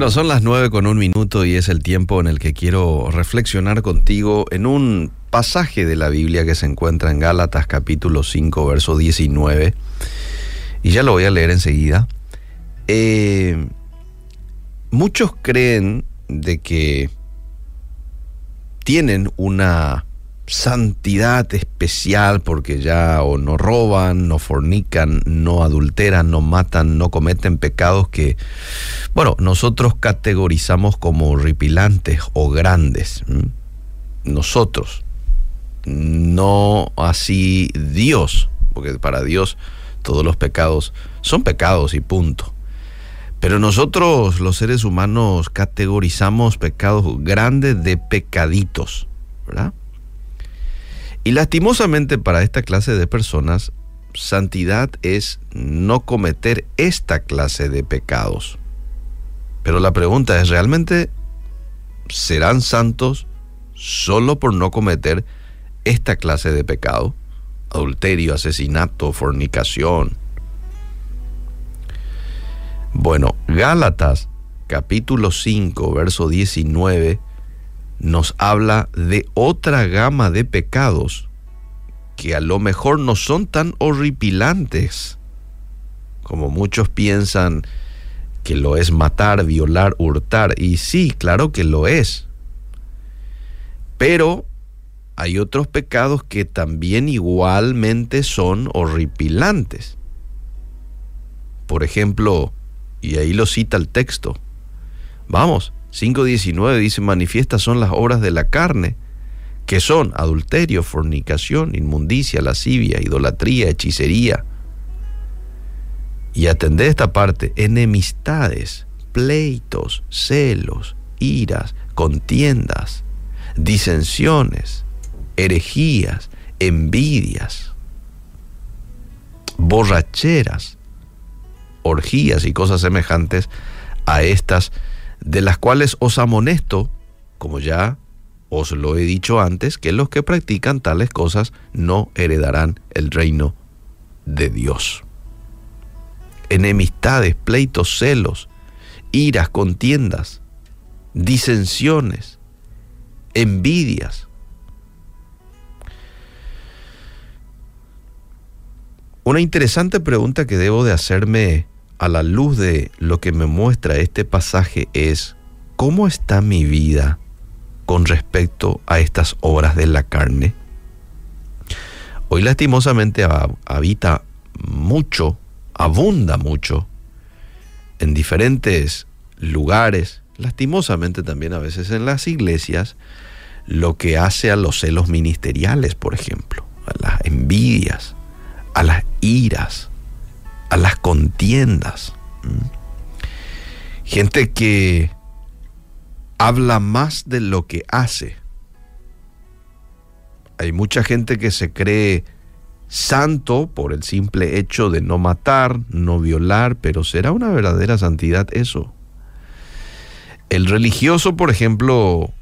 Bueno, son las nueve con un minuto y es el tiempo en el que quiero reflexionar contigo en un pasaje de la Biblia que se encuentra en Gálatas capítulo 5, verso 19. Y ya lo voy a leer enseguida. Eh, muchos creen de que tienen una santidad especial porque ya o no roban, no fornican, no adulteran, no matan, no cometen pecados que, bueno, nosotros categorizamos como horripilantes o grandes. Nosotros, no así Dios, porque para Dios todos los pecados son pecados y punto. Pero nosotros los seres humanos categorizamos pecados grandes de pecaditos, ¿verdad? Y lastimosamente para esta clase de personas, santidad es no cometer esta clase de pecados. Pero la pregunta es, ¿realmente serán santos solo por no cometer esta clase de pecado? Adulterio, asesinato, fornicación. Bueno, Gálatas capítulo 5, verso 19 nos habla de otra gama de pecados que a lo mejor no son tan horripilantes como muchos piensan que lo es matar, violar, hurtar. Y sí, claro que lo es. Pero hay otros pecados que también igualmente son horripilantes. Por ejemplo, y ahí lo cita el texto, vamos, 5.19 dice, manifiestas son las obras de la carne, que son adulterio, fornicación, inmundicia, lascivia, idolatría, hechicería. Y atendé esta parte, enemistades, pleitos, celos, iras, contiendas, disensiones, herejías, envidias, borracheras, orgías y cosas semejantes a estas de las cuales os amonesto, como ya os lo he dicho antes, que los que practican tales cosas no heredarán el reino de Dios. Enemistades, pleitos, celos, iras, contiendas, disensiones, envidias. Una interesante pregunta que debo de hacerme a la luz de lo que me muestra este pasaje es cómo está mi vida con respecto a estas obras de la carne. Hoy lastimosamente habita mucho, abunda mucho en diferentes lugares, lastimosamente también a veces en las iglesias, lo que hace a los celos ministeriales, por ejemplo, a las envidias, a las iras, a las contiendas. Gente que habla más de lo que hace. Hay mucha gente que se cree santo por el simple hecho de no matar, no violar, pero ¿será una verdadera santidad eso? El religioso, por ejemplo,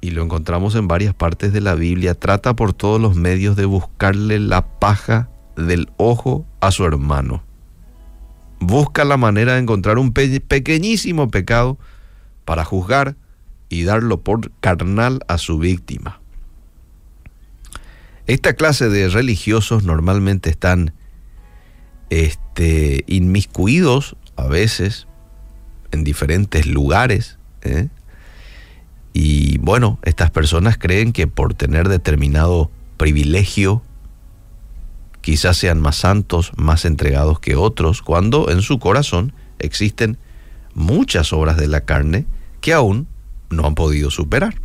y lo encontramos en varias partes de la Biblia, trata por todos los medios de buscarle la paja del ojo a su hermano busca la manera de encontrar un pequeñísimo pecado para juzgar y darlo por carnal a su víctima. Esta clase de religiosos normalmente están este, inmiscuidos a veces en diferentes lugares. ¿eh? Y bueno, estas personas creen que por tener determinado privilegio, quizás sean más santos, más entregados que otros, cuando en su corazón existen muchas obras de la carne que aún no han podido superar.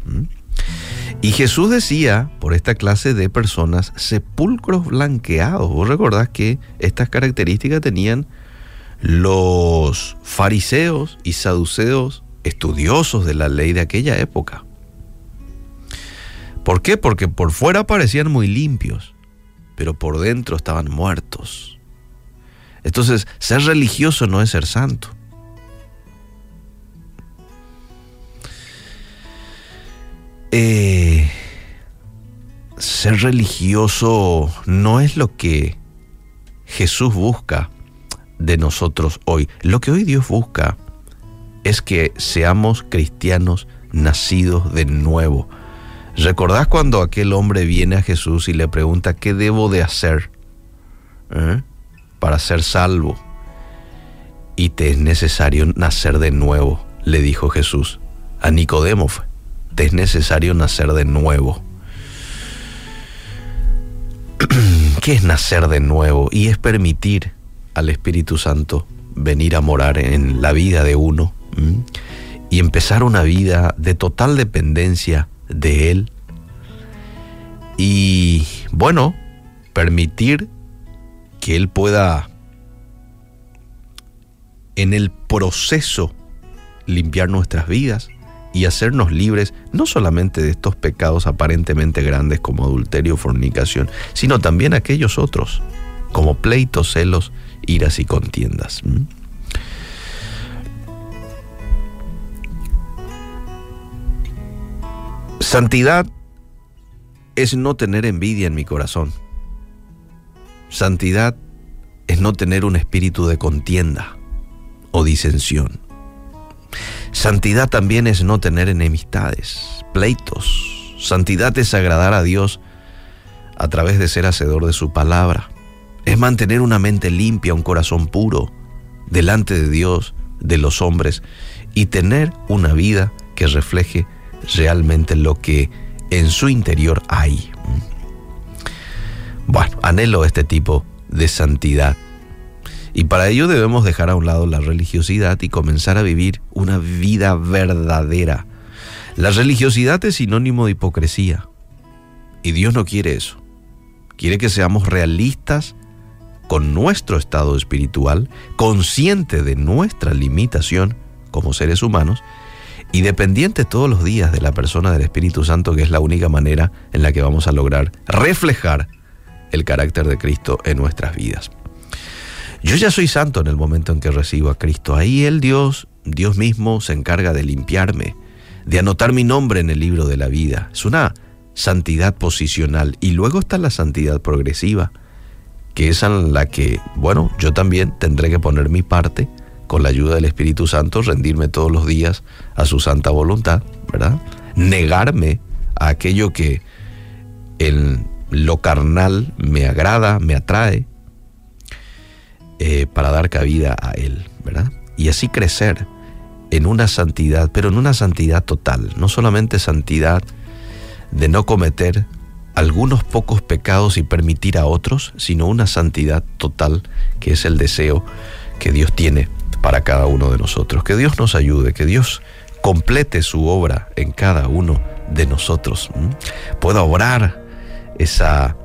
Y Jesús decía por esta clase de personas sepulcros blanqueados. Vos recordás que estas características tenían los fariseos y saduceos estudiosos de la ley de aquella época. ¿Por qué? Porque por fuera parecían muy limpios, pero por dentro estaban muertos. Entonces, ser religioso no es ser santo. Eh, ser religioso no es lo que Jesús busca de nosotros hoy. Lo que hoy Dios busca es que seamos cristianos nacidos de nuevo. ¿Recordás cuando aquel hombre viene a Jesús y le pregunta qué debo de hacer eh, para ser salvo? Y te es necesario nacer de nuevo, le dijo Jesús a Nicodemo. Te es necesario nacer de nuevo. ¿Qué es nacer de nuevo? Y es permitir al Espíritu Santo venir a morar en la vida de uno y empezar una vida de total dependencia de Él. Y bueno, permitir que Él pueda en el proceso limpiar nuestras vidas y hacernos libres no solamente de estos pecados aparentemente grandes como adulterio fornicación, sino también aquellos otros, como pleitos, celos, iras y contiendas. Santidad es no tener envidia en mi corazón. Santidad es no tener un espíritu de contienda o disensión. Santidad también es no tener enemistades, pleitos. Santidad es agradar a Dios a través de ser hacedor de su palabra. Es mantener una mente limpia, un corazón puro delante de Dios, de los hombres y tener una vida que refleje realmente lo que en su interior hay. Bueno, anhelo este tipo de santidad. Y para ello debemos dejar a un lado la religiosidad y comenzar a vivir una vida verdadera. La religiosidad es sinónimo de hipocresía. Y Dios no quiere eso. Quiere que seamos realistas con nuestro estado espiritual, consciente de nuestra limitación como seres humanos y dependiente todos los días de la persona del Espíritu Santo, que es la única manera en la que vamos a lograr reflejar el carácter de Cristo en nuestras vidas. Yo ya soy santo en el momento en que recibo a Cristo. Ahí el Dios, Dios mismo, se encarga de limpiarme, de anotar mi nombre en el libro de la vida. Es una santidad posicional. Y luego está la santidad progresiva, que es en la que, bueno, yo también tendré que poner mi parte con la ayuda del Espíritu Santo, rendirme todos los días a su santa voluntad, ¿verdad? Negarme a aquello que en lo carnal me agrada, me atrae, eh, para dar cabida a Él, ¿verdad? Y así crecer en una santidad, pero en una santidad total, no solamente santidad de no cometer algunos pocos pecados y permitir a otros, sino una santidad total que es el deseo que Dios tiene para cada uno de nosotros. Que Dios nos ayude, que Dios complete su obra en cada uno de nosotros. Pueda obrar esa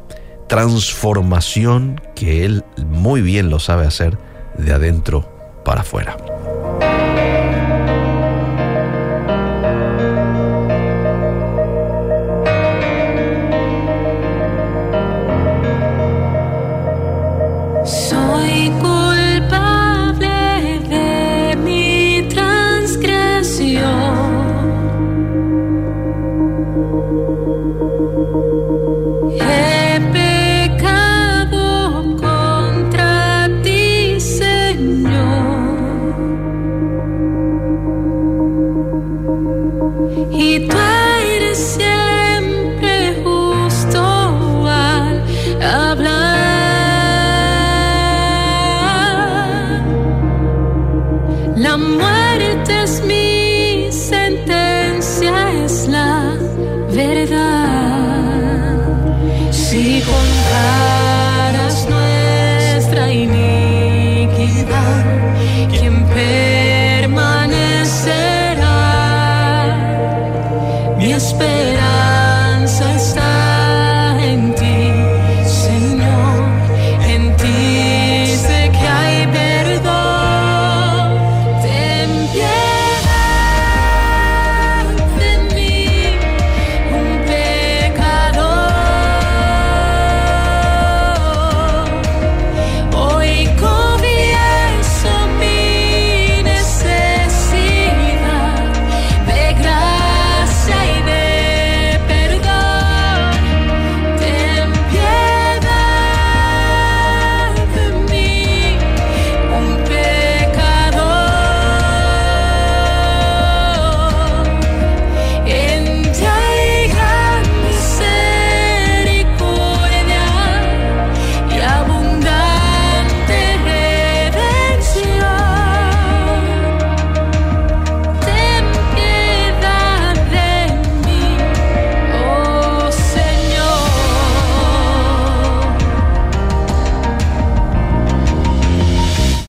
transformación que Él muy bien lo sabe hacer de adentro para afuera.